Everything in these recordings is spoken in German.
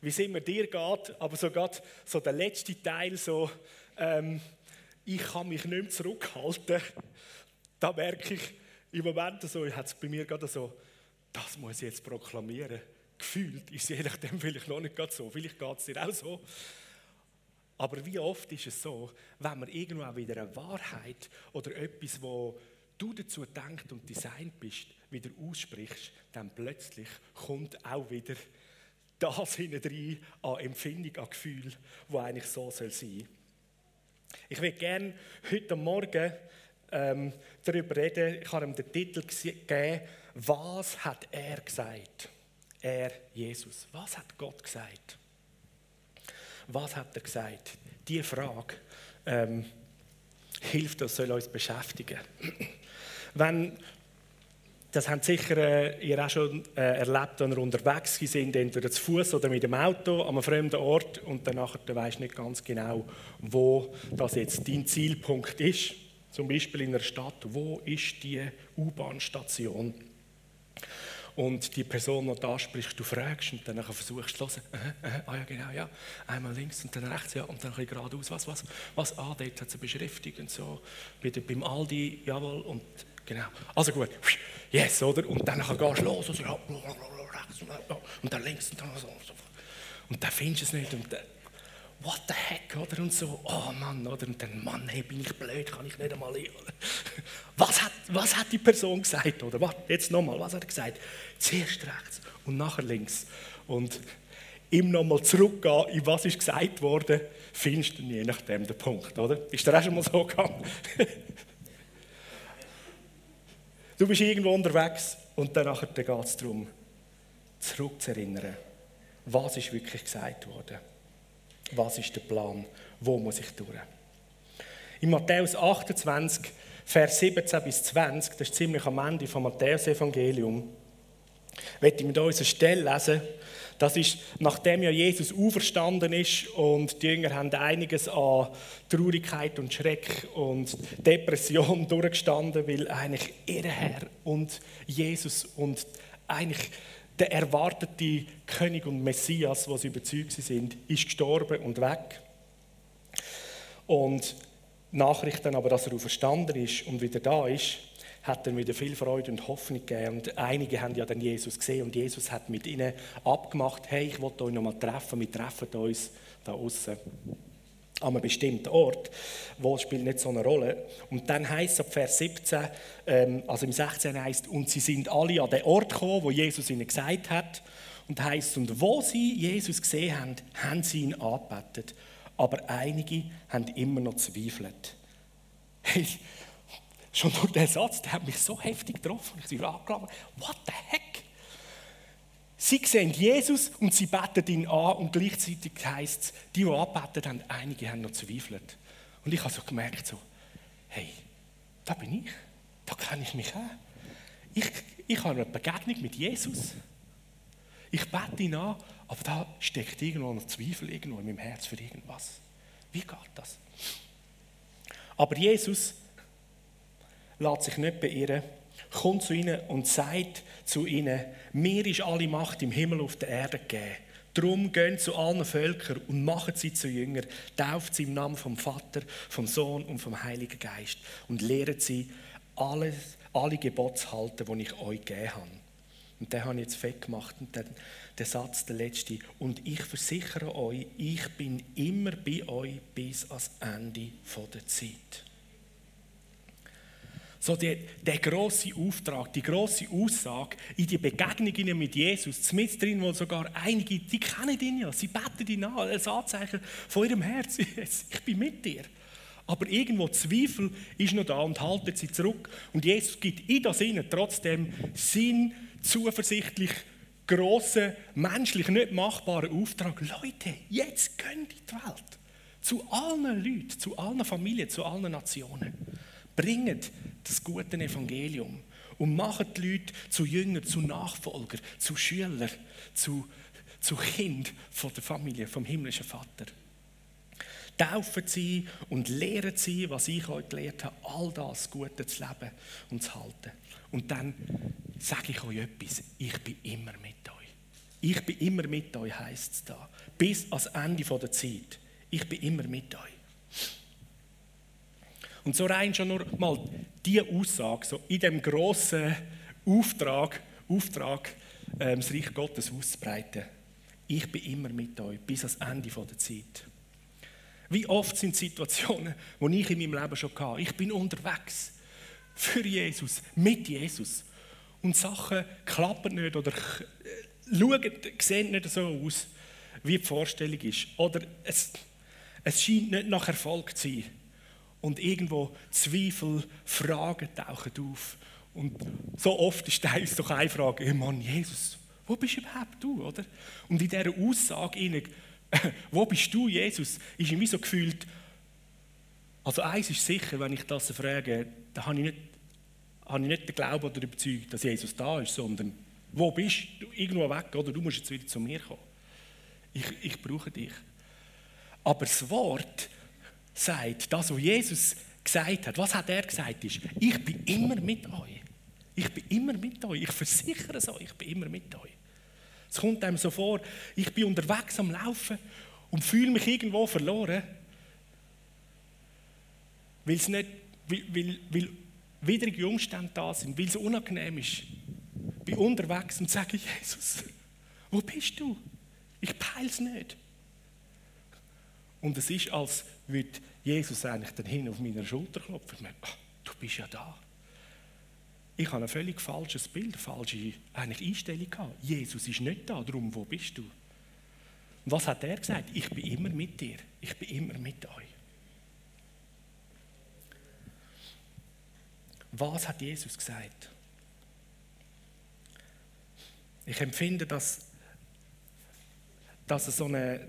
wie es immer dir geht, aber so gerade so der letzte Teil, so, ähm, ich kann mich nicht mehr zurückhalten, da merke ich im Moment so, hat es bei mir gerade so, das muss ich jetzt proklamieren. Gefühlt ist je nachdem vielleicht noch nicht gerade so, vielleicht geht es dir auch so. Aber wie oft ist es so, wenn man irgendwo auch wieder eine Wahrheit oder etwas, wo du dazu denkst und designt bist, wieder aussprichst, dann plötzlich kommt auch wieder das hinein an Empfindung, an Gefühl, wo eigentlich so soll sein. Ich würde gerne heute Morgen ähm, darüber reden. Ich habe ihm den Titel gegeben: Was hat er gesagt? Er, Jesus. Was hat Gott gesagt? Was hat er gesagt? Diese Frage ähm, hilft uns, soll uns beschäftigen. Wenn, das haben sicher äh, ihr auch schon äh, erlebt, wenn ihr unterwegs sind, entweder zu Fuß oder mit dem Auto an einem fremden Ort und dann weisst nicht ganz genau, wo das jetzt dein Zielpunkt ist. Zum Beispiel in einer Stadt, wo ist die U-Bahn-Station? und die Person, die da spricht, du fragst und dann versuchst du zu hören, äh, äh, ah ja genau, ja, einmal links und dann rechts, ja, und dann ein bisschen geradeaus, was, was, was, ah, dort hat sie beschriftigt und so, wieder beim Aldi, jawohl, und genau, also gut, yes, oder, und dann gehst du los, ja, rechts und dann links und dann so, und dann findest du es nicht und dann, what the heck, oder? Und so, oh Mann, oder? Und dann, Mann, hey, bin ich blöd, kann ich nicht einmal. Was hat, was hat die Person gesagt, oder? Warte, jetzt nochmal, was hat er gesagt? Zuerst rechts und nachher links. Und ihm nochmal zurückgehen, in was ist gesagt worden, findest du je nachdem den Punkt, oder? Ist der auch schon mal so gegangen? du bist irgendwo unterwegs und dann geht es darum, zurückzuerinnern, was ist wirklich gesagt worden. Was ist der Plan? Wo muss ich durch? In Matthäus 28, Vers 17 bis 20, das ist ziemlich am Ende vom Matthäus-Evangelium, möchte ich mit uns eine Stelle lesen. Das ist, nachdem ja Jesus auferstanden ist und die Jünger haben einiges an Traurigkeit und Schreck und Depression durchgestanden, weil eigentlich ihr Herr und Jesus und eigentlich der erwartete König und Messias, was überzeugt sind, ist gestorben und weg. Und Nachrichten aber, dass er auferstanden ist und wieder da ist, hat dann wieder viel Freude und Hoffnung gegeben. Und einige haben ja dann Jesus gesehen und Jesus hat mit ihnen abgemacht, hey, ich will euch noch mal treffen, wir treffen uns da außen an einem bestimmten Ort. Wo spielt nicht so eine Rolle. Und dann heißt es ab Vers 17, ähm, also im 16 heißt und sie sind alle an den Ort gekommen, wo Jesus ihnen gesagt hat. Und heißt und wo sie Jesus gesehen haben, haben sie ihn angebetet. Aber einige haben immer noch zweifelt. Hey, schon nur der Satz, der hat mich so heftig getroffen. Ich war angelangt, what the heck? Sie sehen Jesus und sie beten ihn an und gleichzeitig heißt es, die, die anbeten haben, einige haben noch zweifelt. Und ich habe so gemerkt, so, hey, da bin ich, da kenne ich mich auch. Ich, ich habe eine Begegnung mit Jesus. Ich bete ihn an, aber da steckt irgendwo noch Zweifel irgendwo in meinem Herz für irgendwas. Wie geht das? Aber Jesus lässt sich nicht beirren kommt zu ihnen und sagt zu ihnen, mir ist alle Macht im Himmel auf der Erde gegeben. Darum gehen zu allen Völkern und machen sie zu Jünger, tauft sie im Namen vom Vater, vom Sohn und vom Heiligen Geist und lehrt sie, alles, alle Gebote zu halten, die ich euch gegeben habe. Und den habe ich jetzt fett gemacht. Und dann der Satz, der letzte. Und ich versichere euch, ich bin immer bei euch bis ans Ende der Zeit. So der, der große Auftrag, die große Aussage in die Begegnungen mit Jesus, mit drin, wo sogar einige, die kennen ihn ja, sie beten ihn an, als Anzeichen von ihrem Herz, ich bin mit dir. Aber irgendwo Zweifel ist noch da und haltet sie zurück. Und Jesus gibt in das ihnen trotzdem Sinn, zuversichtlich, grossen, menschlich nicht machbaren Auftrag. Leute, jetzt könnt ihr die Welt. Zu allen Leuten, zu allen Familien, zu allen Nationen. Bringt das gute Evangelium und machen die Leute zu Jüngern, zu Nachfolgern, zu Schülern, zu, zu Kind von der Familie, vom himmlischen Vater. Taufen sie und lehren sie, was ich euch gelehrt habe, all das Gute zu leben und zu halten. Und dann sage ich euch etwas, ich bin immer mit euch. Ich bin immer mit euch, heißt es da. Bis ans Ende der Zeit. Ich bin immer mit euch. Und so rein schon nur mal diese Aussage, so in dem grossen Auftrag, Auftrag ähm, das Reich Gottes auszubreiten. Ich bin immer mit euch, bis ans Ende der Zeit. Wie oft sind Situationen, die ich in meinem Leben schon hatte. Ich bin unterwegs für Jesus, mit Jesus. Und Sachen klappen nicht oder äh, schauen, sehen nicht so aus, wie die Vorstellung ist. Oder es, es scheint nicht nach Erfolg zu sein. Und irgendwo Zweifel, Fragen tauchen auf. Und so oft ist uns doch eine Frage, hey Mann, Jesus, wo bist du überhaupt du, oder? Und in dieser Aussage, wo bist du, Jesus, ist mir so gefühlt, also eins ist sicher, wenn ich das frage, dann habe ich nicht, habe ich nicht den Glauben oder die Überzeugung, dass Jesus da ist, sondern wo bist du? Irgendwo weg, oder du musst jetzt wieder zu mir kommen. Ich, ich brauche dich. Aber das Wort sagt, das, was Jesus gesagt hat, was hat er gesagt, ist, ich bin immer mit euch. Ich bin immer mit euch. Ich versichere es euch, ich bin immer mit euch. Es kommt einem so vor, ich bin unterwegs am Laufen und fühle mich irgendwo verloren, weil es nicht, weil, weil, weil widrige Umstände da sind, weil es unangenehm ist. Ich bin unterwegs und sage, Jesus, wo bist du? Ich peile es nicht. Und es ist, als würde Jesus eigentlich dann hin auf meiner Schulter klopfen. Ich meine, du bist ja da. Ich habe ein völlig falsches Bild, eine falsche eigentlich Einstellung gehabt. Jesus ist nicht da, darum, wo bist du? Was hat er gesagt? Ich bin immer mit dir. Ich bin immer mit euch. Was hat Jesus gesagt? Ich empfinde, dass, dass es so eine,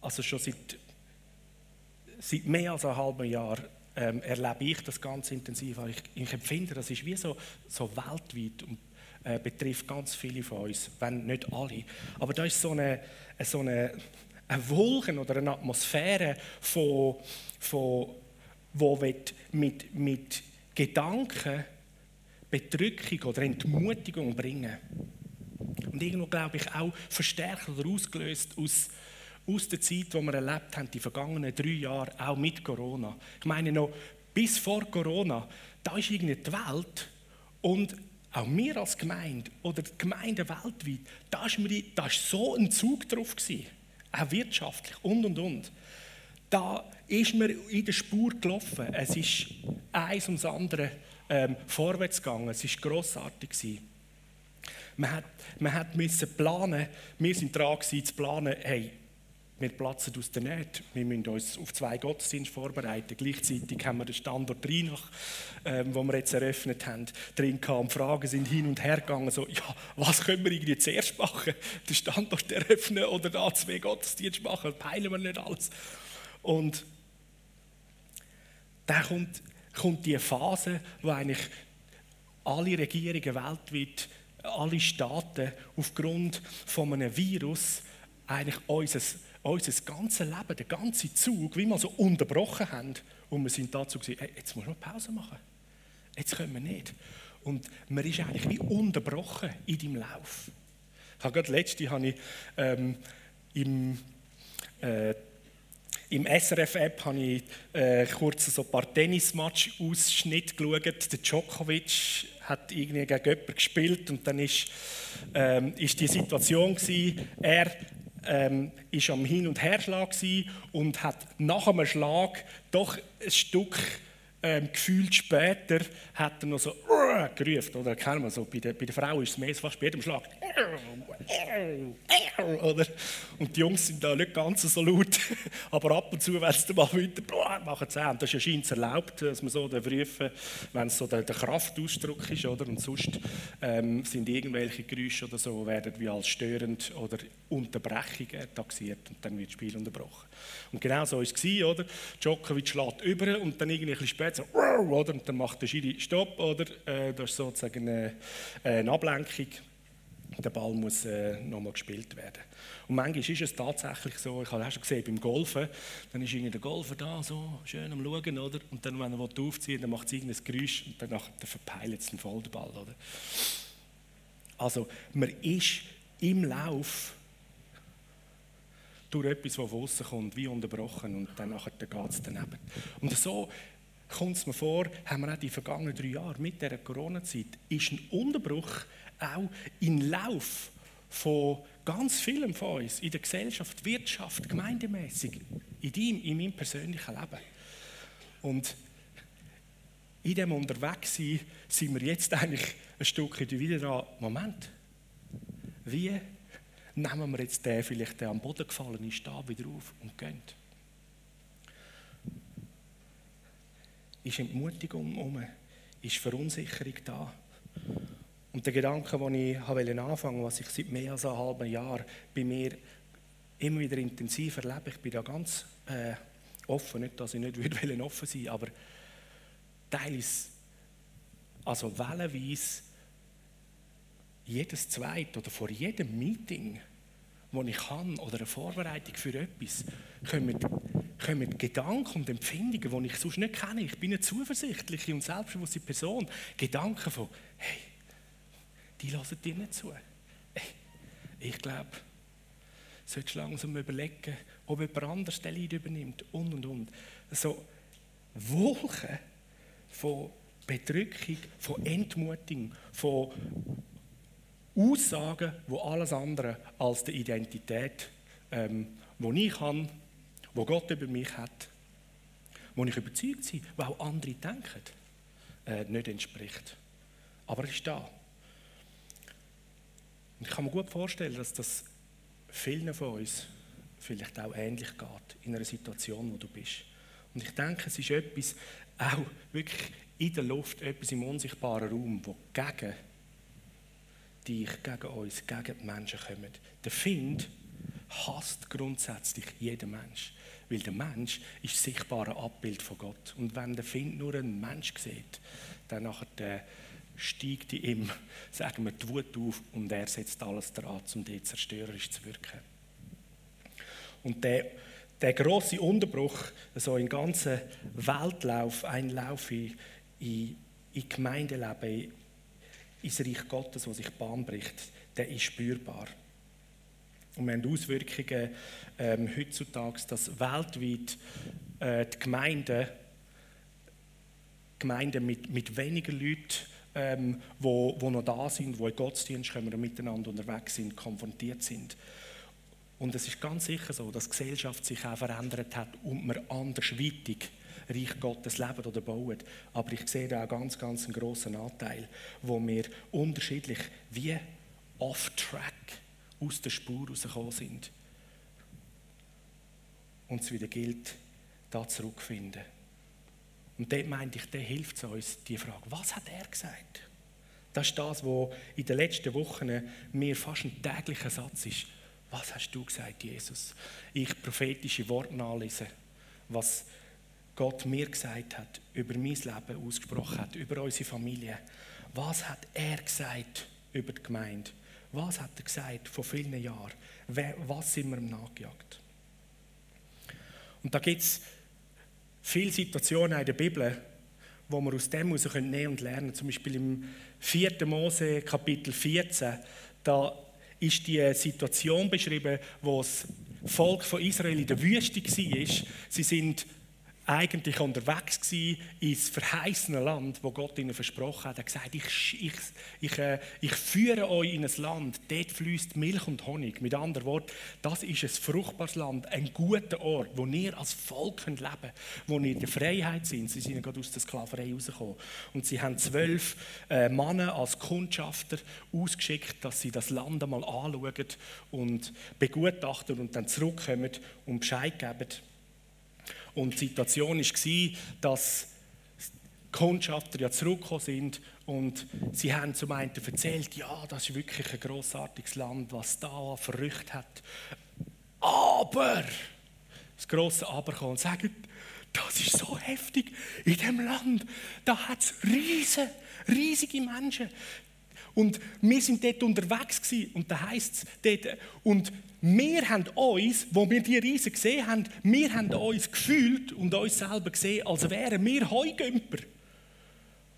also schon seit, seit mehr als einem halben Jahr ähm, erlebe ich das ganz intensiv. Ich, ich, empfinde, das ist wie so, so weltweit und äh, betrifft ganz viele von uns, wenn nicht alle. Aber da ist so eine, so eine, eine Wolken oder eine Atmosphäre, von, von, wo mit, mit Gedanken Bedrückung oder Entmutigung bringen. Und irgendwo glaube ich auch verstärkt oder ausgelöst aus aus der Zeit, die wir erlebt haben, die vergangenen drei Jahre, auch mit Corona. Ich meine noch, bis vor Corona, da ist irgendwie die Welt und auch wir als Gemeinde oder die Gemeinden weltweit, da ist so ein Zug drauf gewesen, auch wirtschaftlich und und und. Da ist mir in der Spur gelaufen. Es ist eins ums andere ähm, vorwärts gegangen. Es war grossartig. Gewesen. Man hat, man hat müssen planen, wir sind dran gewesen, zu planen, hey, wir platzen aus der Nähte. Wir müssen uns auf zwei Gottesdienste vorbereiten. Gleichzeitig haben wir den Standort Rheinach, ähm, wo wir jetzt eröffnet haben, drin gehabt. Fragen sind hin und her gegangen. So, ja, was können wir irgendwie zuerst machen? Den Standort eröffnen oder da zwei Gottesdienste machen? Peilen wir nicht alles. Und dann kommt, kommt die Phase, wo eigentlich alle Regierungen weltweit, alle Staaten aufgrund von einem Virus eigentlich unser unser ganzes Leben, der ganze Zug, wie wir so unterbrochen haben. Und wir sind dazu gesagt, hey, jetzt muss man Pause machen. Jetzt können wir nicht. Und man ist eigentlich wie unterbrochen in deinem Lauf. Ich habe gerade letzte habe ich, ähm, im, äh, im SRF-App habe ich äh, kurz so ein paar Tennismatch-Ausschnitte geschaut. Der Djokovic hat irgendwie gegen jemanden gespielt und dann ist, ähm, ist die Situation gewesen, er ähm, ist am Hin- und Herschlag und hat nach einem Schlag doch ein Stück ähm, gefühlt später hat er noch so uh, gerufen. Oder kennen wir so, bei der, bei der Frau ist es mehr fast bei jedem Schlag. Oder? Und die Jungs sind da nicht ganz so laut, aber ab und zu, wenn sie mal wieder machen, sie Und das ist ja scheinbar erlaubt, dass man so rufen wenn es so der, der Kraftausdruck ist. Oder? Und sonst ähm, sind irgendwelche Geräusche oder so, werden wie als störend oder Unterbrechung taxiert und dann wird das Spiel unterbrochen. Und genau so war es, oder? Djokovic schlägt über und dann irgendwie ein bisschen später so, oder? Und dann macht der Schiri Stopp, oder? Äh, das ist sozusagen eine, eine Ablenkung. Der Ball muss äh, nochmal gespielt werden. Und manchmal ist es tatsächlich so, ich habe auch schon gesehen, beim Golfen, dann ist irgendwie der Golfer da, so schön am Schauen, oder? Und dann, wenn er aufziehen will, dann macht es irgendein Geräusch und dann, dann verpeilt es den voll Ball, oder? Also, man ist im Lauf durch etwas, das von außen kommt, wie unterbrochen und dann geht es daneben. Und so kommt es mir vor, haben wir auch die vergangenen drei Jahre mit dieser Corona-Zeit, ist ein Unterbruch auch im Lauf von ganz vielen von uns in der Gesellschaft, Wirtschaft, gemeindemäßig, in deinem, in meinem persönlichen Leben. Und in dem Unterwegssein sind wir jetzt eigentlich ein Stückchen wieder dran. Moment, wie nehmen wir jetzt den vielleicht der am Boden gefallenen Stab wieder auf und gehen? Ist Entmutigung um? Ist Verunsicherung da? Und der Gedanke, den ich anfangen wollte, was ich seit mehr als einem halben Jahr bei mir immer wieder intensiv erlebe, ich bin da ganz äh, offen, nicht, dass ich nicht offen sein will, aber teils, also wellenweise, jedes zweite oder vor jedem Meeting, wo ich kann, oder eine Vorbereitung für etwas, kommen, kommen Gedanken und Empfindungen, die ich sonst nicht kenne. Ich bin eine zuversichtliche und selbstbewusste Person. Gedanken von, hey, die hören dir nicht zu. Hey, ich glaube, solltest du langsam überlegen, ob jemand anderes den Leid übernimmt und und und. So Wolken von Bedrückung, von Entmutigung, von Aussagen, wo alles andere als die Identität, ähm, wo ich habe, wo Gott über mich hat, wo ich überzeugt bin, wo auch andere denken, äh, nicht entspricht. Aber er ist da. Und ich kann mir gut vorstellen, dass das vielen von uns vielleicht auch ähnlich geht in einer Situation, wo du bist. Und ich denke, es ist etwas, auch wirklich in der Luft, etwas im unsichtbaren Raum, wo gegen dich, gegen uns, gegen die Menschen kommt. Der Find hasst grundsätzlich jeden Mensch. Weil der Mensch ist das sichtbare Abbild von Gott. Und wenn der Find nur einen Mensch sieht, dann nachher der steigt in ihm, sagen wir, die Wut auf und er setzt alles daran, um dort zerstörerisch zu wirken. Und der, der große Unterbruch, so im ganzen Weltlauf, ein Lauf in, in, in Gemeindeleben, ins Reich Gottes, wo sich Bahn bricht, der ist spürbar. Und wir haben Auswirkungen ähm, heutzutage, dass weltweit äh, die Gemeinden, Gemeinden mit, mit weniger Leuten ähm, wo, wo noch da sind, wo in Gottesdienst kommen und miteinander unterwegs sind, konfrontiert sind. Und es ist ganz sicher so, dass die Gesellschaft sich auch verändert hat und wir andersweitig Reich Gottes leben oder bauen. Aber ich sehe da auch ganz, ganz einen grossen Anteil, wo wir unterschiedlich wie off-track aus der Spur rausgekommen sind. Und es wieder gilt, da zurückzufinden. Und dort meinte ich, der hilft uns, die Frage, was hat er gesagt? Das ist das, was in den letzten Wochen mir fast ein täglicher Satz ist. Was hast du gesagt, Jesus? Ich prophetische Worte nachlese, was Gott mir gesagt hat, über mein Leben ausgesprochen hat, über unsere Familie. Was hat er gesagt über die Gemeinde? Was hat er gesagt vor vielen Jahren? Was sind wir ihm nachgejagt? Und da gibt es viele Situationen in der Bibel, wo wir aus dem heraus nehmen und lernen. Zum Beispiel im 4. Mose, Kapitel 14, da ist die Situation beschrieben, wo das Volk von Israel in der Wüste war. Sie sind eigentlich unterwegs gewesen ins verheißene Land, wo Gott ihnen versprochen hat. Er hat gesagt, ich, ich, äh, ich führe euch in ein Land, dort fließt Milch und Honig. Mit anderen Worten, das ist ein fruchtbares Land, ein guter Ort, wo ihr als Volk könnt leben könnt, wo ihr in der Freiheit sind. Sie sind gerade aus der Sklaverei rausgekommen. Und sie haben zwölf äh, Männer als Kundschafter ausgeschickt, dass sie das Land einmal anschauen und begutachten und dann zurückkommen und Bescheid geben und die Situation war, dass Kundschafter ja zurückgekommen sind und sie haben zum einen erzählt, ja, das ist wirklich ein grossartiges Land, was da verrückt hat. Aber, das grosse Aber kommt und sagt, das ist so heftig in dem Land. Da hat es riesige Menschen. Und wir sind dort unterwegs gewesen, und da heisst es dort, und wir haben uns, wo wir die Riesen gesehen haben, wir haben uns gefühlt und uns selber gesehen, als wären wir Heugümper.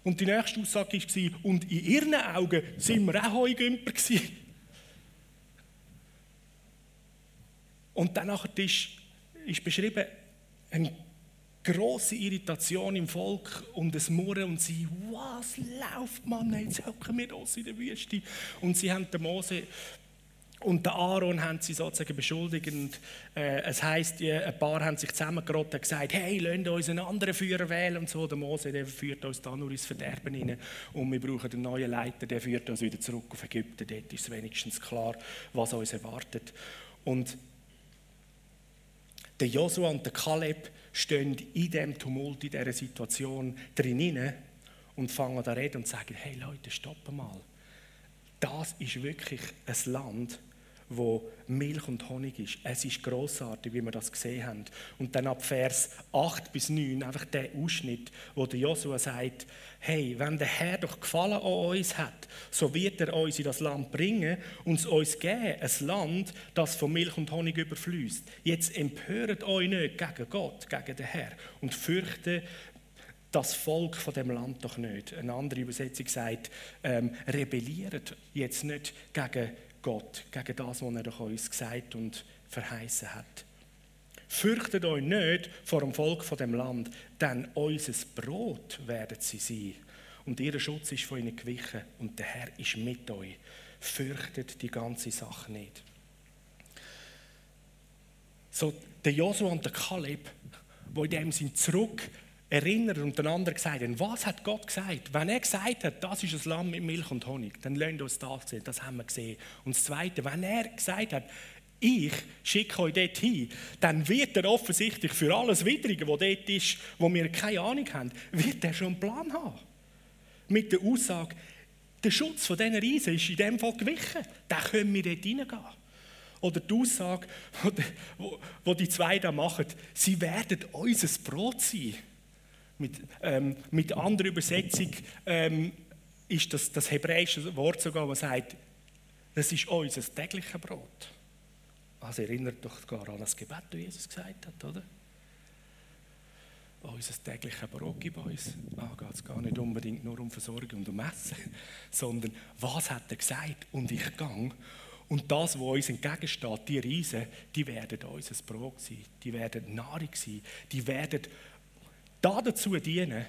Und die nächste Aussage war, und in ihren Augen sind wir auch Heugümper gewesen. Und danach ist, ist beschrieben, ein große Irritation im Volk und das Murren und sie, was läuft, Mann, jetzt hocken wir uns in der Wüste. Und sie haben den Mose und den Aaron haben sie sozusagen beschuldigt. Und, äh, es heisst, ein paar haben sich zusammengerottet und gesagt, hey, lasst uns einen anderen Führer wählen. Und so, der Mose, der führt uns da nur ins Verderben hinein. Und wir brauchen einen neuen Leiter, der führt uns wieder zurück auf Ägypten. Dort ist wenigstens klar, was uns erwartet. Und der Josua und der Kaleb stehen in diesem Tumult, in dieser Situation drin und fangen an zu reden und sagen, hey Leute, stoppen mal. Das ist wirklich ein Land, wo Milch und Honig ist. Es ist großartig, wie wir das gesehen haben. Und dann ab Vers 8 bis 9 einfach der Ausschnitt, wo der Josua sagt, hey, wenn der Herr doch Gefallen an uns hat, so wird er uns in das Land bringen und es uns geben, ein Land, das von Milch und Honig überfließt. Jetzt empört euch nicht gegen Gott, gegen den Herr und fürchtet das Volk von dem Land doch nicht. Eine andere Übersetzung sagt, ähm, rebelliert jetzt nicht gegen Gott, gegen das, was er uns gesagt und verheißen hat. Fürchtet euch nicht vor dem Volk von dem Land, denn unser Brot werden sie sein. Und ihr Schutz ist von ihnen gewichen und der Herr ist mit euch. Fürchtet die ganze Sache nicht. So, der Josua und der Kaleb, wo in dem sind zurück erinnern und einander gesagt haben, was hat Gott gesagt? Wenn er gesagt hat, das ist ein Lamm mit Milch und Honig, dann lasst uns das sehen, das haben wir gesehen. Und das Zweite, wenn er gesagt hat, ich schicke euch dort hin, dann wird er offensichtlich für alles Widrige, was dort ist, wo wir keine Ahnung haben, wird er schon einen Plan haben. Mit der Aussage, der Schutz von diesen Riesen ist in dem Fall gewichen, da können wir dort hineingehen. Oder die Aussage, die die zwei da machen, sie werden unser Brot sein. Mit, ähm, mit anderer Übersetzung ähm, ist das, das hebräische Wort sogar, das sagt, das ist unser tägliches Brot. Also erinnert doch gar an das Gebet, das Jesus gesagt hat, oder? Unser tägliches Brot gibt uns. Da geht es gar nicht unbedingt nur um Versorgung und um Essen, sondern was hat er gesagt? Und ich gang. Und das, was uns entgegensteht, die Riesen, die werden unser Brot sein, die werden Nahrung sein, die werden dazu dienen,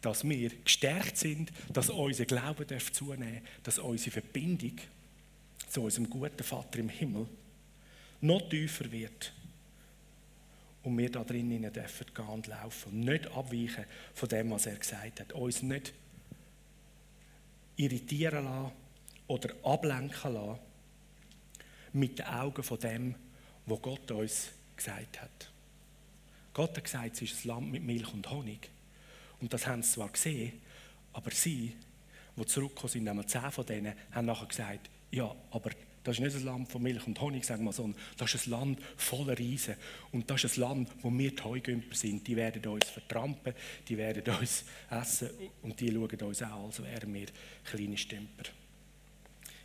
dass wir gestärkt sind, dass unser Glaube darf zunehmen dass unsere Verbindung zu unserem guten Vater im Himmel noch tiefer wird und wir da drinnen dürfen gehen und laufen und nicht abweichen von dem, was er gesagt hat. Uns nicht irritieren lassen oder ablenken lassen mit den Augen von dem, was Gott uns gesagt hat. Gott hat gesagt, es ist ein Land mit Milch und Honig. Und das haben sie zwar gesehen, aber sie, die zurückgekommen sind, nämlich zehn von denen, haben nachher gesagt, ja, aber das ist nicht ein Land von Milch und Honig, sagen wir, sondern das ist ein Land voller Riesen. Und das ist ein Land, wo wir die Heugümper sind. Die werden uns vertrampen, die werden uns essen und die schauen uns auch, als wären wir kleine Stümper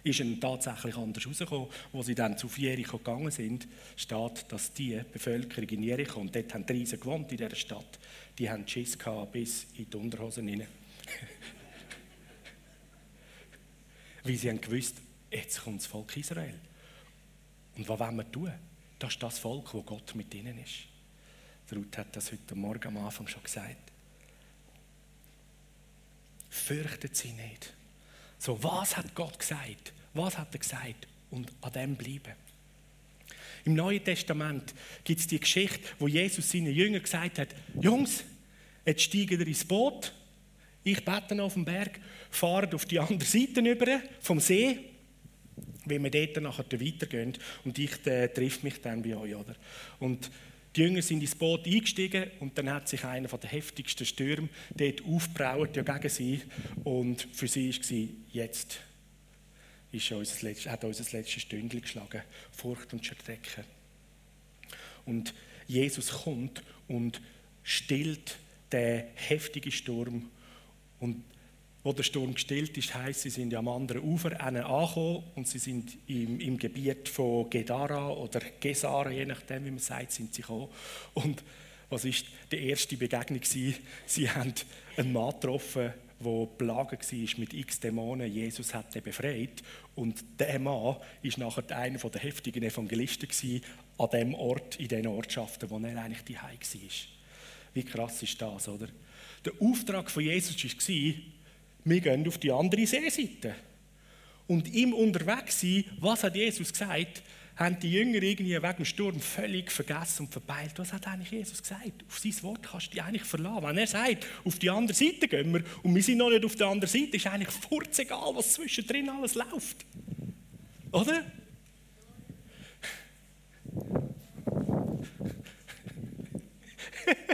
ist dann tatsächlich anders herausgekommen. Als sie dann zu Jericho gegangen sind, steht, dass die Bevölkerung in Jericho, und dort haben die Riesen gewohnt in dieser Stadt, die haben Schiss gehabt bis in die Unterhosen hinein. Weil sie haben gewusst, jetzt kommt das Volk Israel. Und was wollen wir tun? Das ist das Volk, wo Gott mit ihnen ist. Der Ruth hat das heute Morgen am Anfang schon gesagt. Fürchtet sie nicht. So, was hat Gott gesagt? Was hat er gesagt? Und an dem bleiben. Im Neuen Testament gibt es die Geschichte, wo Jesus seinen Jüngern gesagt hat: Jungs, jetzt steigen ihr ins Boot. Ich bete auf dem Berg, fahrt auf die andere Seite über vom See, wenn wir dort nachher weitergehen und ich äh, trifft mich dann bei euch. Oder? Und die Jünger sind ins Boot eingestiegen und dann hat sich einer der heftigsten Stürme dort aufgebraut ja, gegen sie. Und für sie war jetzt ist unser letztes, hat unser letztes Stündchen geschlagen. Furcht und Schrecken. Und Jesus kommt und stillt den heftigen Sturm und wo der Sturm gestillt ist, heisst, sie sind am anderen Ufer angekommen und sie sind im, im Gebiet von Gedara oder Gesara, je nachdem, wie man sagt, sind sie gekommen. Und was ist die erste Begegnung Sie haben einen Mann getroffen, der plagen war mit x Dämonen. Jesus hat ihn befreit. Und der Mann war nachher einer der heftigen Evangelisten an dem Ort, in den Ortschaften, wo er eigentlich die war. Wie krass ist das, oder? Der Auftrag von Jesus war, wir gehen auf die andere Seeseite. Und im Unterwegssein, was hat Jesus gesagt? haben die Jünger irgendwie wegen dem Sturm völlig vergessen und verbeilt. Was hat eigentlich Jesus gesagt? Auf sein Wort kannst du dich eigentlich verlassen. Wenn er sagt, auf die andere Seite gehen wir und wir sind noch nicht auf der anderen Seite, ist eigentlich egal, was zwischendrin alles läuft. Oder?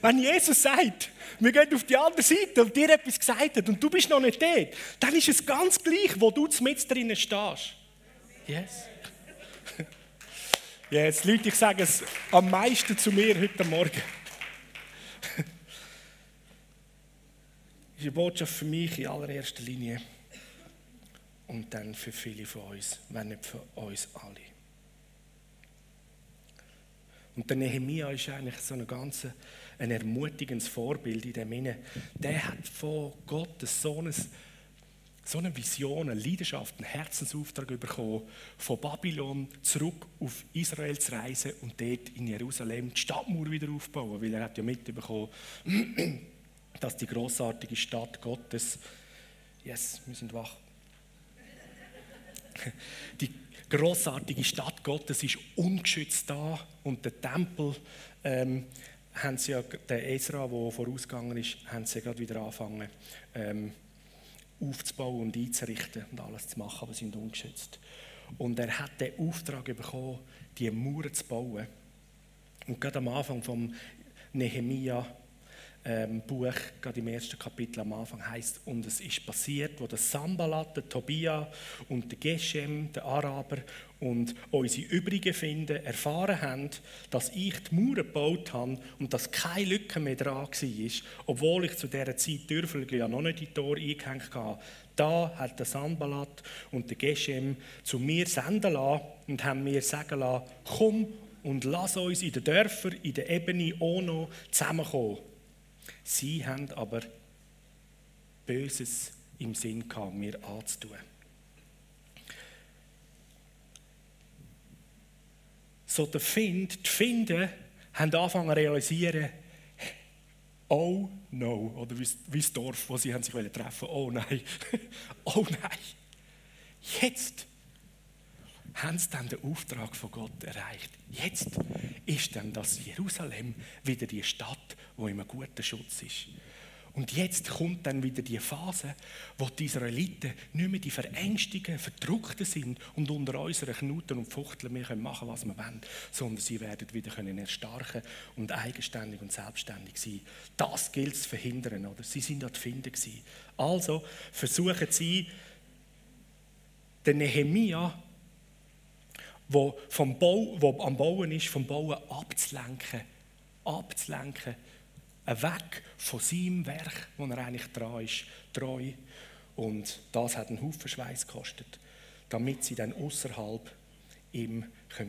Wenn Jesus sagt, wir gehen auf die andere Seite und dir etwas gesagt hat und du bist noch nicht dort, dann ist es ganz gleich, wo du mit drinnen stehst. Yes. Jetzt Leute, ich sage es am meisten zu mir heute Morgen. Das ist eine Botschaft für mich in allererster Linie und dann für viele von uns, wenn nicht für uns alle. Und der Nehemia ist eigentlich so ein ganz ein ermutigendes Vorbild in dem Sinne. Der hat von Gott so eine, so eine Vision, eine Leidenschaft, einen Herzensauftrag bekommen, von Babylon zurück auf Israel zu reisen und dort in Jerusalem die Stadtmauer wieder aufbauen, weil er hat ja mitbekommen, dass die großartige Stadt Gottes, yes, wir sind wach, die großartige Stadt Gottes ist ungeschützt da und der Tempel ähm, haben sie ja, der Ezra, der vorausgegangen ist, haben sie gerade wieder angefangen ähm, aufzubauen und einzurichten und alles zu machen, aber sie sind ungeschützt. Und er hat den Auftrag bekommen, die Mauern zu bauen. Und gerade am Anfang vom Nehemia ähm, Buch, gerade im ersten Kapitel am Anfang heißt und es ist passiert, wo der Sambalat, der Tobia und der Geshem, der Araber und unsere übrigen Finden erfahren haben, dass ich die Mauer gebaut habe und dass keine Lücke mehr dran war, obwohl ich zu dieser Zeit die ja noch nicht die Tor eingehängt habe. Da hat der Sambalat und der Geshem zu mir senden lassen und haben mir sagen lassen, komm und lass uns in den Dörfern, in der Ebene Ono zusammenkommen. Sie haben aber Böses im Sinn gehabt, mir anzutun. So der Find, die Finden haben angefangen zu realisieren, oh no, oder wie, das Dorf, wo sie sich treffen oh nein, oh nein. Jetzt haben sie dann den Auftrag von Gott erreicht. Jetzt ist dann das Jerusalem wieder die Stadt, wo immer guter Schutz ist. Und jetzt kommt dann wieder die Phase, wo die Israeliten nicht mehr die Verängstungen, Verdruckten sind und unter unseren Knuten und Fuchteln wir können machen, was wir wollen, sondern sie werden wieder können erstarken und eigenständig und selbstständig sein. Das gilt zu verhindern, oder? Sie sind dort finden gewesen. Also versuchen sie, den Nehemia wo, vom Bau, wo am Bauen ist, vom Bauen abzulenken. Abzulenken. Weg von seinem Werk, wo er eigentlich dran ist, treu. Und das hat einen Haufen Schweiß gekostet, damit sie dann außerhalb ihm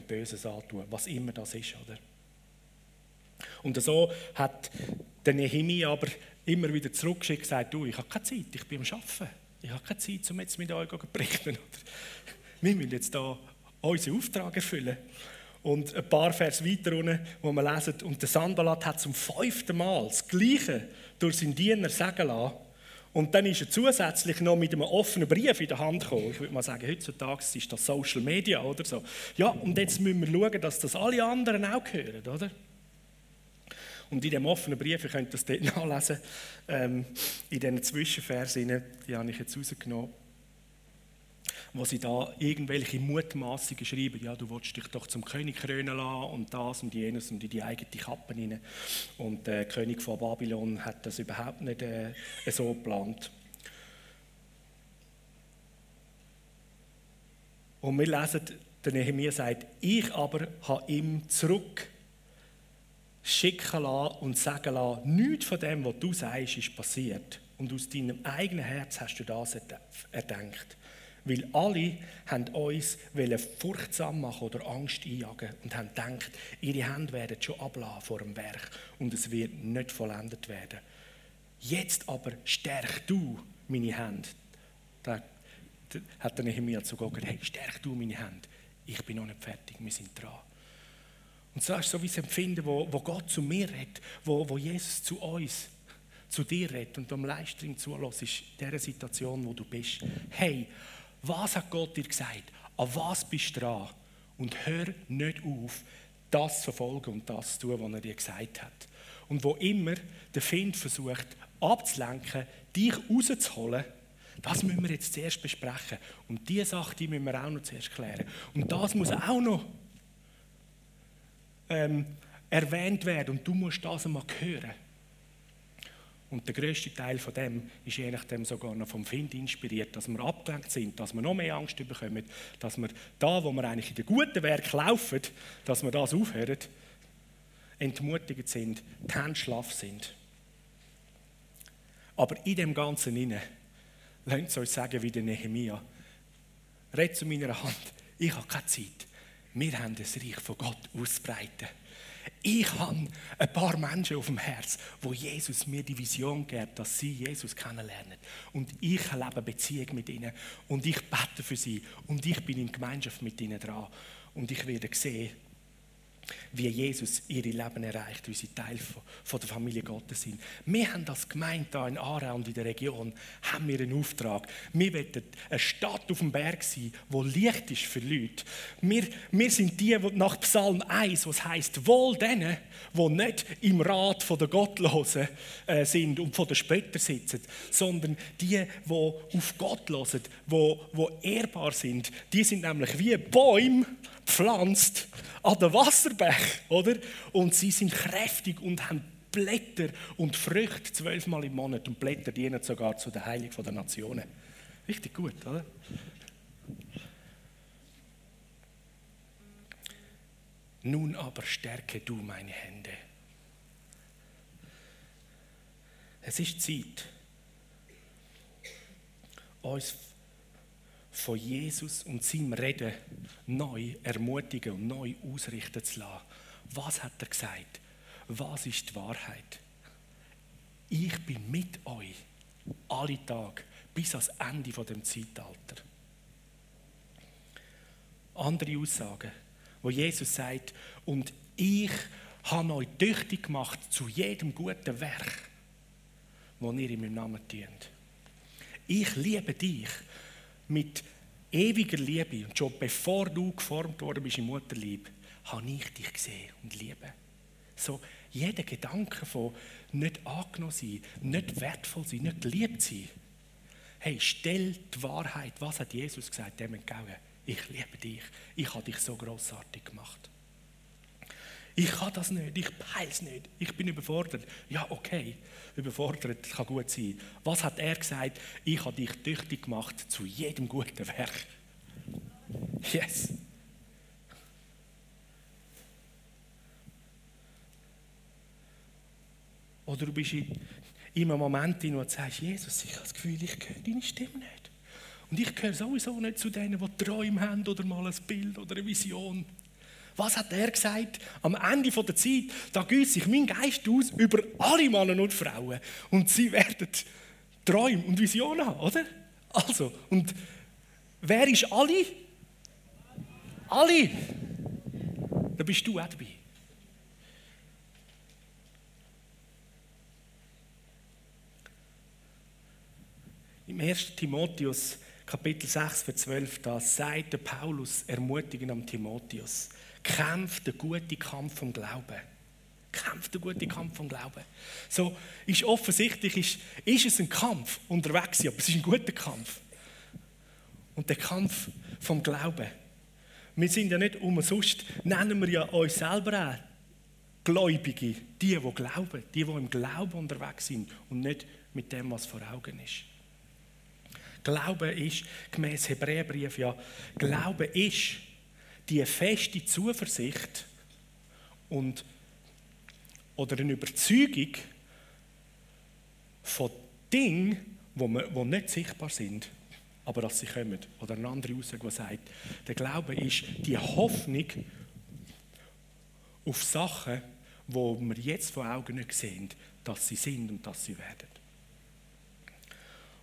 Böses antun was immer das ist. Oder? Und so hat der Nehemiah aber immer wieder zurückgeschickt und gesagt, du, ich habe keine Zeit, ich bin am Arbeiten. Ich habe keine Zeit, um jetzt mit euch zu berichten. Wir müssen jetzt da unseren Auftrag erfüllen. Und ein paar Vers weiter unten, wo wir lesen, und der Sanballat hat zum fünften Mal das Gleiche durch seinen Diener sagen lassen. Und dann ist er zusätzlich noch mit einem offenen Brief in der Hand gekommen. Ich würde mal sagen, heutzutage ist das Social Media oder so. Ja, und jetzt müssen wir schauen, dass das alle anderen auch hören, oder? Und in dem offenen Brief, ihr könnt das dort nachlesen, ähm, in diesen Zwischenversen, die habe ich jetzt rausgenommen, wo sie da irgendwelche Mutmaßungen schreiben, ja, du willst dich doch zum König krönen lassen und das und jenes und in die eigene Kappe rein. Und der König von Babylon hat das überhaupt nicht äh, so geplant. Und wir lesen, der Nehemiah sagt, ich aber habe ihm zurück schicken lassen und sagen lassen, nichts von dem, was du sagst, ist passiert. Und aus deinem eigenen Herz hast du das erdenkt. Weil alle haben uns furchtsam machen oder Angst einjagen und haben gedacht, ihre Hände werden schon ablassen vor dem Werk und es wird nicht vollendet werden. Jetzt aber stärk du meine Hände. Da hat der Nehemiah zu Gott gesagt, hey, stärk du meine Hände. ich bin noch nicht fertig, wir sind dran. Und so ist so wie das Empfinden, wo, wo Gott zu mir redet, wo, wo Jesus zu uns, zu dir redet und am Livestream zulässt, in dieser Situation, wo du bist. Hey, was hat Gott dir gesagt? An was bist du dran? Und hör nicht auf, das zu verfolgen und das zu tun, was er dir gesagt hat. Und wo immer der Find versucht, abzulenken, dich rauszuholen, das müssen wir jetzt zuerst besprechen. Und diese Sache, die müssen wir auch noch zuerst klären. Und das muss auch noch ähm, erwähnt werden und du musst das einmal hören. Und der größte Teil von dem ist je nachdem sogar noch vom Find inspiriert, dass wir abgelenkt sind, dass wir noch mehr Angst bekommen, dass wir da, wo wir eigentlich in den guten Werk laufen, dass wir das aufhören, entmutigt sind, die Hände schlaff sind. Aber in dem Ganzen inne, lasst euch sagen wie der Nehemia, red zu meiner Hand, ich habe keine Zeit. Wir haben das Reich von Gott ausbreiten. Ich habe ein paar Menschen auf dem Herz, wo Jesus mir die Vision gibt, dass sie Jesus kennenlernen. Und ich lebe Beziehung mit ihnen und ich bete für sie und ich bin in Gemeinschaft mit ihnen dran. Und ich werde sehen, wie Jesus ihre Leben erreicht, wie sie Teil von, der Familie Gottes sind. Wir haben als Gemeinde hier in Aarau und in der Region haben wir einen Auftrag. Wir wollen eine Stadt auf dem Berg sein, wo Licht ist für Leute. Wir, wir sind die, die nach Psalm 1, was heißt wohl denen, die nicht im Rat der Gottlosen äh, sind und von den Spöttern sitzen, sondern die, die auf Gott hören, die, die ehrbar sind. Die sind nämlich wie Bäume pflanzt an den Wasserbech, oder? Und sie sind kräftig und haben Blätter und Früchte zwölfmal im Monat. Und Blätter dienen sogar zu der Heilung der Nationen. Richtig gut, oder? Nun aber stärke du meine Hände. Es ist Zeit, uns von Jesus und seinem Reden neu ermutigen und neu ausrichten zu lassen. Was hat er gesagt? Was ist die Wahrheit? Ich bin mit euch alle Tage bis ans Ende von dem Zeitalter. Andere Aussagen, wo Jesus sagt, und ich habe euch tüchtig gemacht zu jedem guten Werk, das ihr in meinem Namen tut. Ich liebe dich mit ewiger Liebe. Und schon bevor du geformt worden bist im Mutterlieb, habe ich dich gesehen und liebe. So jeder Gedanke von nicht angenommen sein, nicht wertvoll sein, nicht geliebt sein. Hey, stell die Wahrheit, was hat Jesus gesagt, dem entgegen. Ich liebe dich. Ich habe dich so großartig gemacht. Ich kann das nicht, ich peile nicht, ich bin überfordert. Ja, okay, überfordert kann gut sein. Was hat er gesagt? Ich habe dich tüchtig gemacht zu jedem guten Werk. Yes. Oder du bist in, in einem Moment, in dem du sagst, Jesus, ich habe das Gefühl, ich höre deine Stimme nicht. Und ich gehöre sowieso nicht zu denen, die Träume haben oder mal ein Bild oder eine Vision. Was hat er gesagt? Am Ende der Zeit, da gießt sich mein Geist aus über alle Männer und Frauen. Und sie werden Träume und Visionen haben, oder? Also, und wer ist alle? Alle. Da bist du auch dabei. Im 1. Timotheus, Kapitel 6, Vers 12, da sagt der Paulus ermutigend am Timotheus, kämpft den guten Kampf vom Glauben. Kämpft den guten Kampf vom Glauben. So ist offensichtlich, ist, ist es ein Kampf unterwegs, aber es ist ein guter Kampf. Und der Kampf vom Glauben. Wir sind ja nicht umsonst, nennen wir ja uns selber auch Gläubige, die, die glauben, die, die im Glauben unterwegs sind und nicht mit dem, was vor Augen ist. Glauben ist, gemäß Hebräerbrief ja, Glauben ist, die feste Zuversicht und, oder eine Überzeugung von Dingen, die, nicht sichtbar sind, aber dass sie kommen. Oder eine andere Aussage, die sagt, der Glaube ist die Hoffnung auf Sachen, die wir jetzt vor Augen nicht sehen, dass sie sind und dass sie werden.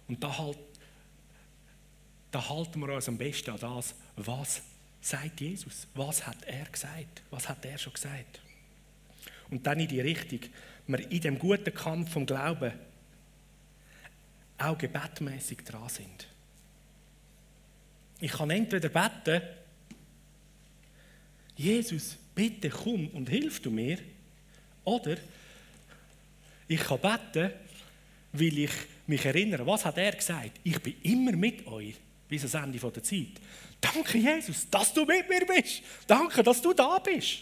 Und da, halt, da halten wir uns am besten an das, was sagt Jesus? Was hat er gesagt? Was hat er schon gesagt? Und dann in die Richtung, wir in dem guten Kampf vom Glauben auch gebetmäßig dran sind. Ich kann entweder beten, Jesus, bitte komm und hilf du mir, oder ich kann beten, weil ich mich erinnere, was hat er gesagt? Ich bin immer mit euch bis ans Ende der Zeit. Danke, Jesus, dass du mit mir bist. Danke, dass du da bist.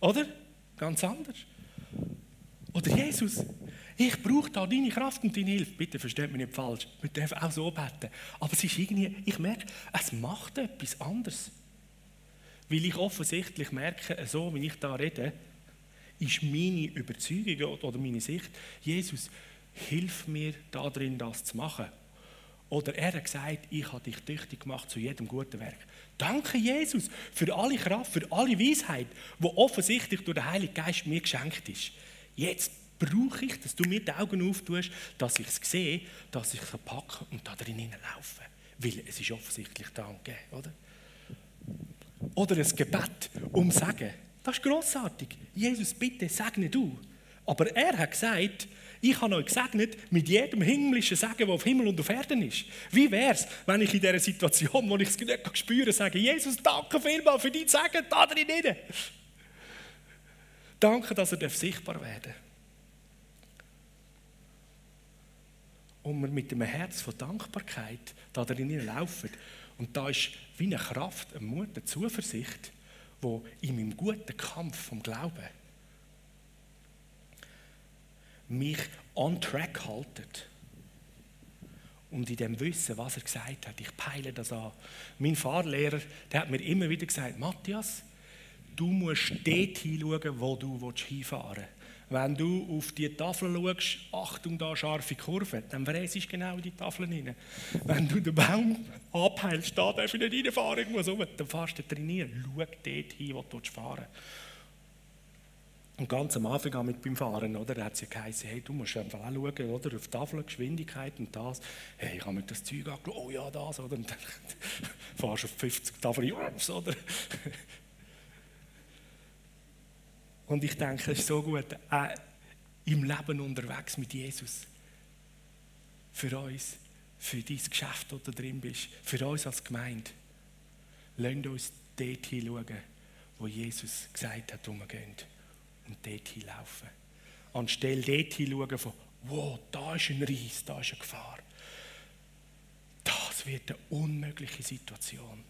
Oder? Ganz anders. Oder Jesus, ich brauche da deine Kraft und deine Hilfe. Bitte versteht mich nicht falsch. Wir dürfen auch so beten. Aber es ist irgendwie, ich merke, es macht etwas anderes. Weil ich offensichtlich merke, so wie ich da rede, ist meine Überzeugung oder meine Sicht, Jesus, hilf mir darin, das zu machen. Oder er hat gesagt, ich habe dich tüchtig gemacht zu jedem guten Werk. Danke, Jesus, für alle Kraft, für alle Weisheit, die offensichtlich durch den Heiligen Geist mir geschenkt ist. Jetzt brauche ich, dass du mir die Augen auftust, dass ich es sehe, dass ich es packe und da drin laufe. Weil es ist offensichtlich da gegeben, oder? Oder ein Gebet um Sagen. Das ist grossartig. Jesus, bitte segne du. Aber er hat gesagt, ich habe euch gesegnet mit jedem himmlischen Segen, der auf Himmel und auf Erden ist. Wie wäre es, wenn ich in dieser Situation, wo ich es nicht spüre, sage, Jesus, danke vielmals für dein Segen da drin. Danke, dass er sichtbar werden darf. Und wir mit einem Herz von Dankbarkeit da drin laufen. Und da ist wie eine Kraft, eine Mut, eine Zuversicht, wo in meinem guten Kampf vom Glauben mich on track haltet. Und in dem Wissen, was er gesagt hat, ich peile das an. Mein Fahrlehrer, der hat mir immer wieder gesagt, Matthias, du musst dort hinschauen, wo du hinfahren willst. Wenn du auf die Tafel schaust, Achtung, da scharfe Kurve, dann fräst du genau in die Tafel rein. Wenn du den Baum abheilst, da darfst du nicht reinfahren, irgendwo rum, dann fährst du trainieren. Schau dort hin, wo du fahren und ganz am Anfang mit beim Fahren, oder, da hat es ja geheißen, hey, du musst einfach auch schauen, oder, auf die Tafel, Geschwindigkeit und das. Hey, ich habe mir das Zeug angeschaut, oh ja, das, oder, und dann fahrst du auf 50 Tafeln, oder. Und ich denke, es ist so gut, äh, im Leben unterwegs mit Jesus. Für uns, für dein Geschäft, wo du drin bist, für uns als Gemeinde. Lasst uns dort hinschauen, wo Jesus gesagt hat, wo wir gehen. Und dort hinlaufen. Anstelle dort hinschauen von, wow, da ist ein Reis, da ist eine Gefahr. Das wird eine unmögliche Situation.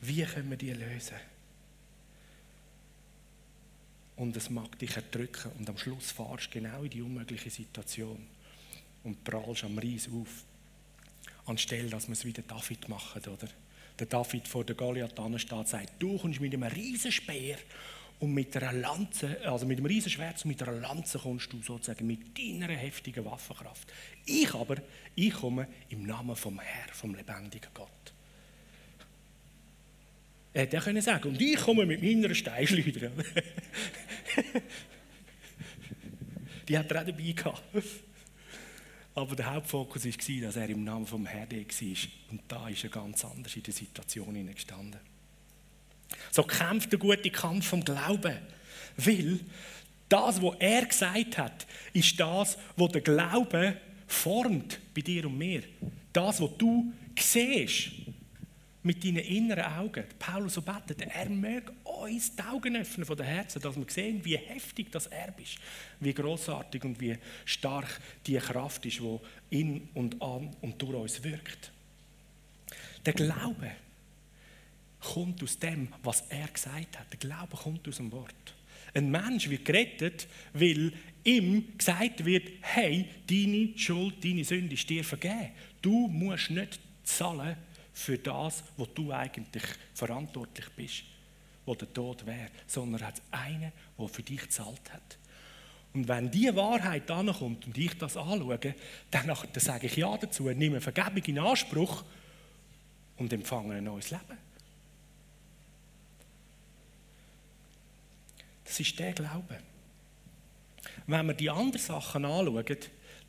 Wie können wir die lösen? und es mag dich erdrücken und am Schluss fahrst du genau in die unmögliche Situation und prallst am Reis auf. Anstelle, dass wir es wie der David machen, oder? Der David vor der Goliath steht und sagt, du kommst mit einem Riesenspeer und mit einer Lanze, also mit einem Riesenschwert und mit einer Lanze kommst du sozusagen mit deiner heftigen Waffenkraft. Ich aber, ich komme im Namen vom Herrn, vom lebendigen Gott. Er hätte können sagen, und ich komme mit meiner Steinschleuder. Die hat er auch dabei gehabt. Aber der Hauptfokus war, dass er im Namen vom Herrn war. Und da ist er ganz anders in der Situation gestanden. So kämpft der gute Kampf vom Glauben. Weil das, was er gesagt hat, ist das, was der Glaube formt bei dir und mir. Das, was du siehst mit deinen inneren Augen. Paulus so betet, er möge uns die Augen öffnen von den Herzen, dass wir sehen, wie heftig das Erb ist, wie großartig und wie stark die Kraft ist, die in und an und durch uns wirkt. Der Glaube kommt aus dem, was er gesagt hat. Der Glaube kommt aus dem Wort. Ein Mensch wird gerettet, weil ihm gesagt wird, hey, deine Schuld, deine Sünde ist dir vergeben. Du musst nicht zahlen, für das, wo du eigentlich verantwortlich bist, wo der Tod wäre, sondern hat einen, der für dich gezahlt hat. Und wenn diese Wahrheit ankommt und ich das anschaue, dann, dann sage ich Ja dazu, nehme Vergebung in Anspruch und empfange ein neues Leben. Das ist der Glaube. Wenn wir die anderen Sachen anschauen,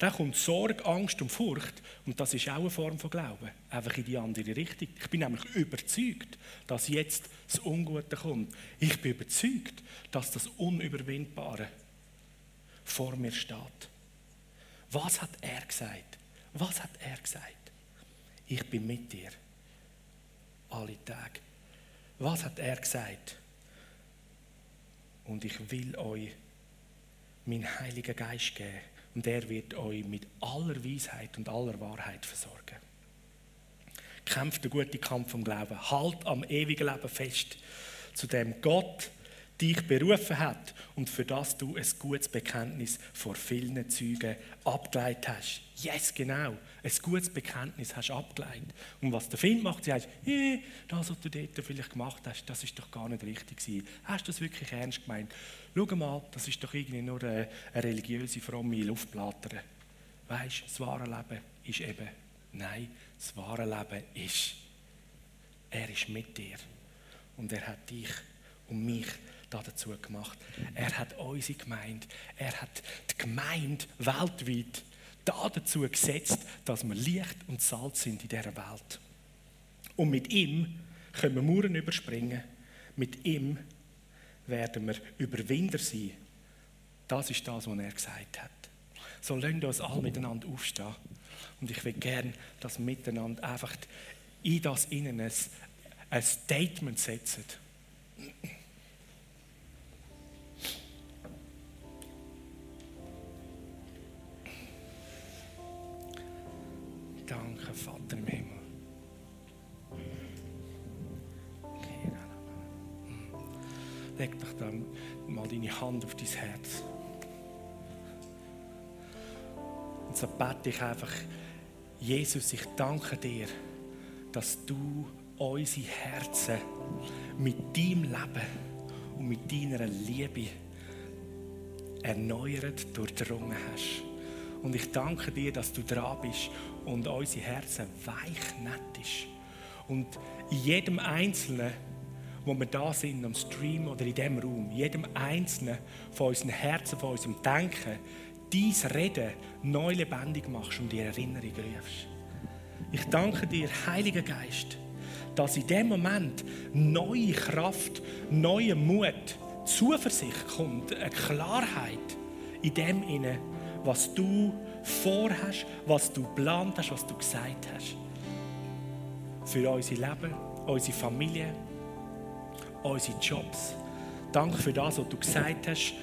dann kommt Sorge, Angst und Furcht. Und das ist auch eine Form von Glauben. Einfach in die andere Richtung. Ich bin nämlich überzeugt, dass jetzt das Ungute kommt. Ich bin überzeugt, dass das Unüberwindbare vor mir steht. Was hat er gesagt? Was hat er gesagt? Ich bin mit dir. Alle Tage. Was hat er gesagt? Und ich will euch meinen Heiligen Geist geben. Und er wird euch mit aller Weisheit und aller Wahrheit versorgen. Kämpft den guten Kampf vom Glauben. Halt am ewigen Leben fest. Zu dem Gott dich berufen hat und für das du ein gutes Bekenntnis vor vielen Zeugen abgeleitet hast. Yes, genau. Ein gutes Bekenntnis hast du abgeleitet. Und was der Find macht, sagt, hey, das, was du dort vielleicht gemacht hast, das ist doch gar nicht richtig gewesen. Hast du das wirklich ernst gemeint? Schau mal, das ist doch irgendwie nur eine, eine religiöse, fromme Luftplatte. Weißt du, das wahre Leben ist eben, nein, das wahre Leben ist, er ist mit dir. Und er hat dich und mich dazu gemacht. Er hat unsere Gemeinde, er hat die Gemeinde weltweit dazu gesetzt, dass wir Licht und Salz sind in dieser Welt. Und mit ihm können wir Mauern überspringen. Mit ihm werden wir Überwinder sein. Das ist das, was er gesagt hat. So lassen wir uns alle miteinander aufstehen. Und ich will gerne, dass wir miteinander einfach in das innen ein Statement setzen. Danke, Vater im Himmel. Leg doch dann mal deine Hand auf dein Herz. Und so bete ich einfach, Jesus, ich danke dir, dass du unsere Herzen mit deinem Leben und mit deiner Liebe erneuert durchdrungen hast. Und ich danke dir, dass du dran bist und unsere Herzen weich nett ist. Und in jedem Einzelnen, wo wir da sind, am Stream oder in diesem Raum, jedem Einzelnen von unseren Herzen, von unserem Denken, dies Reden neu lebendig machst und die Erinnerung rufst. Ich danke dir, Heiliger Geist, dass in dem Moment neue Kraft, neuer Mut, Zuversicht kommt, eine Klarheit in dem inne, was du vorhast, was du geplant hast, was du gesagt hast. Für unser Leben, unsere Familie, unsere Jobs. Danke für das, was du gesagt hast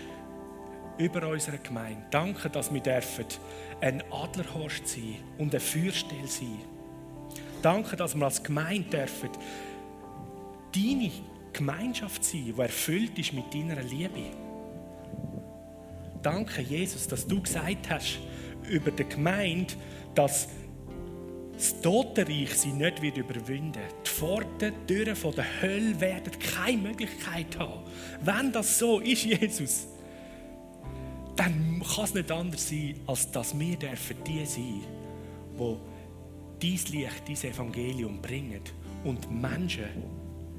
über unsere Gemeinde. Danke, dass wir dürfen ein Adlerhorst sein und ein Feuerstell sein. Danke, dass wir als Gemeinde dürfen deine Gemeinschaft sein, die erfüllt ist mit deiner Liebe. Danke, Jesus, dass du gesagt hast über die Gemeinde, dass das Totenreich sie nicht wird überwinden. Die Pforten, die Türen von der Hölle werden keine Möglichkeit haben. Wenn das so ist, Jesus, dann kann es nicht anders sein, als dass wir dürfen die sein, wo dies Licht, dieses Evangelium bringen und Menschen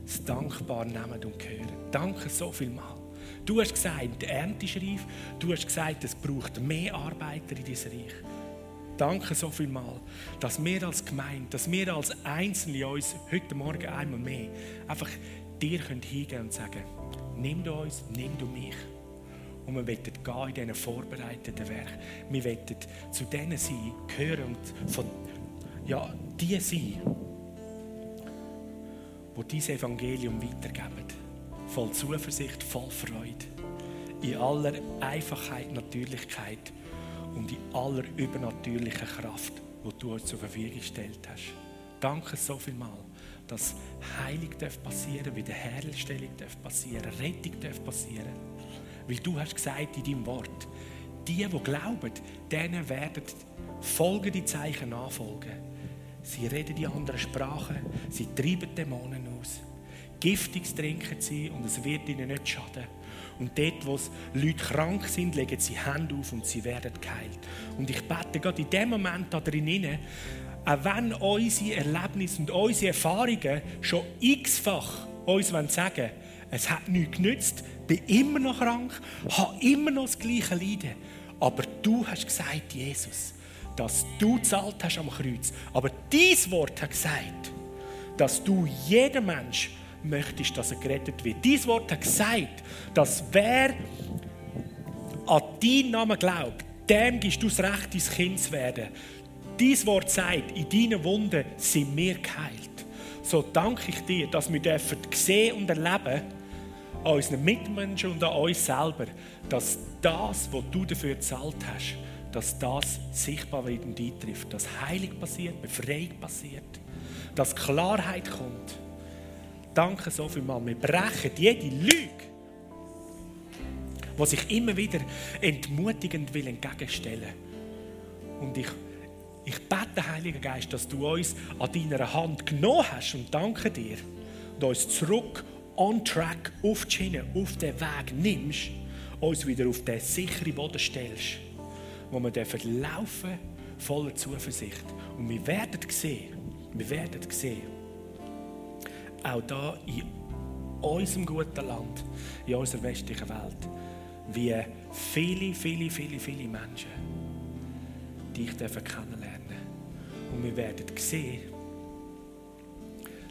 es dankbar nehmen und hören. Danke so viel mal. Du hast gesagt, die Ernte ist reif. Du hast gesagt, es braucht mehr Arbeiter in diesem Reich. Danke so viel mal, dass wir als Gemeinde, dass wir als Einzelne uns heute Morgen einmal mehr einfach dir hingehen können und sagen, nimm du uns, nimm du mich. Und wir wollen gehen in diesen vorbereiteten Werk. Wir wollen zu denen sein, gehören und von, ja, die sein, die dieses Evangelium weitergeben voll Zuversicht, voll Freude. In aller Einfachheit, Natürlichkeit und in aller übernatürlichen Kraft, die du uns zur Verfügung gestellt hast. Danke so viel mal, dass Heilung passieren Wiederherstellung passieren Rettung passieren Weil du hast gesagt in deinem Wort, die, die glauben, denen werden folgende Zeichen nachfolgen. Sie reden die anderen Sprachen, sie treiben Dämonen aus Giftiges trinken sie und es wird ihnen nicht schaden. Und dort, wo Leute krank sind, legen sie Hände auf und sie werden geheilt. Und ich bete gerade in dem Moment da drinnen, auch wenn unsere Erlebnisse und unsere Erfahrungen schon x-fach uns sagen wollen, es hat nichts genützt, bin immer noch krank, habe immer noch das gleiche Leiden. Aber du hast gesagt, Jesus, dass du zahlt hast am Kreuz. Aber dies Wort hat gesagt, dass du jedem Mensch möchtest, dass er gerettet wird. Dies Wort hat gesagt, dass wer an deinen Namen glaubt, dem gibst du das Recht, dein Kind zu werden. Dies Wort sagt, in deinen Wunden sind wir geheilt. So danke ich dir, dass wir dürfen sehen und erleben, an unseren Mitmenschen und an uns selber, dass das, was du dafür gezahlt hast, dass das sichtbar wird und eintrifft, dass Heilung passiert, Befreiung passiert, dass Klarheit kommt. Danke so viel mal. Wir brechen jede Lüge, die sich immer wieder entmutigend will entgegenstellen. Und ich, ich bete, Heiliger Geist, dass du uns an deiner Hand genommen hast und danke dir und uns zurück on track, auf die Schiene, auf den Weg nimmst, uns wieder auf den sicheren Boden stellst, wo wir laufen voller Zuversicht. Und wir werden sehen, wir werden sehen, auch da in unserem guten Land, in unserer westlichen Welt, wie viele, viele, viele, viele Menschen dich dürfen kennenlernen. Und wir werden sehen,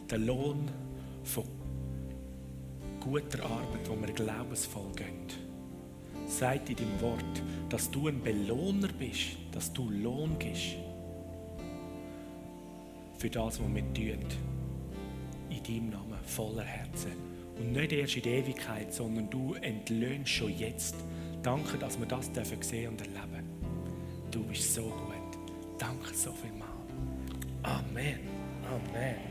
den Lohn von guter Arbeit, wo wir glaubensvoll gehen. Sagt in deinem Wort, dass du ein Belohner bist, dass du Lohn gibst für das, was wir tun. In deinem Namen, voller Herzen. Und nicht erst in der Ewigkeit, sondern du entlöhnst schon jetzt. Danke, dass wir das dürfen sehen und erleben. Du bist so gut. Danke so vielmals. Amen. Amen.